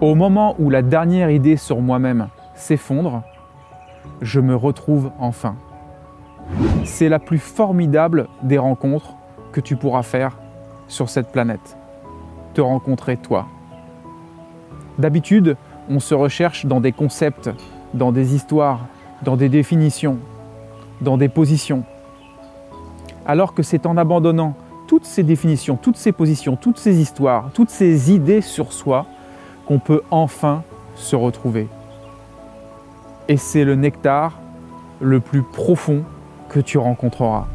Au moment où la dernière idée sur moi-même s'effondre, je me retrouve enfin. C'est la plus formidable des rencontres que tu pourras faire sur cette planète. Te rencontrer toi. D'habitude, on se recherche dans des concepts, dans des histoires, dans des définitions, dans des positions. Alors que c'est en abandonnant toutes ces définitions, toutes ces positions, toutes ces histoires, toutes ces idées sur soi qu'on peut enfin se retrouver. Et c'est le nectar le plus profond que tu rencontreras.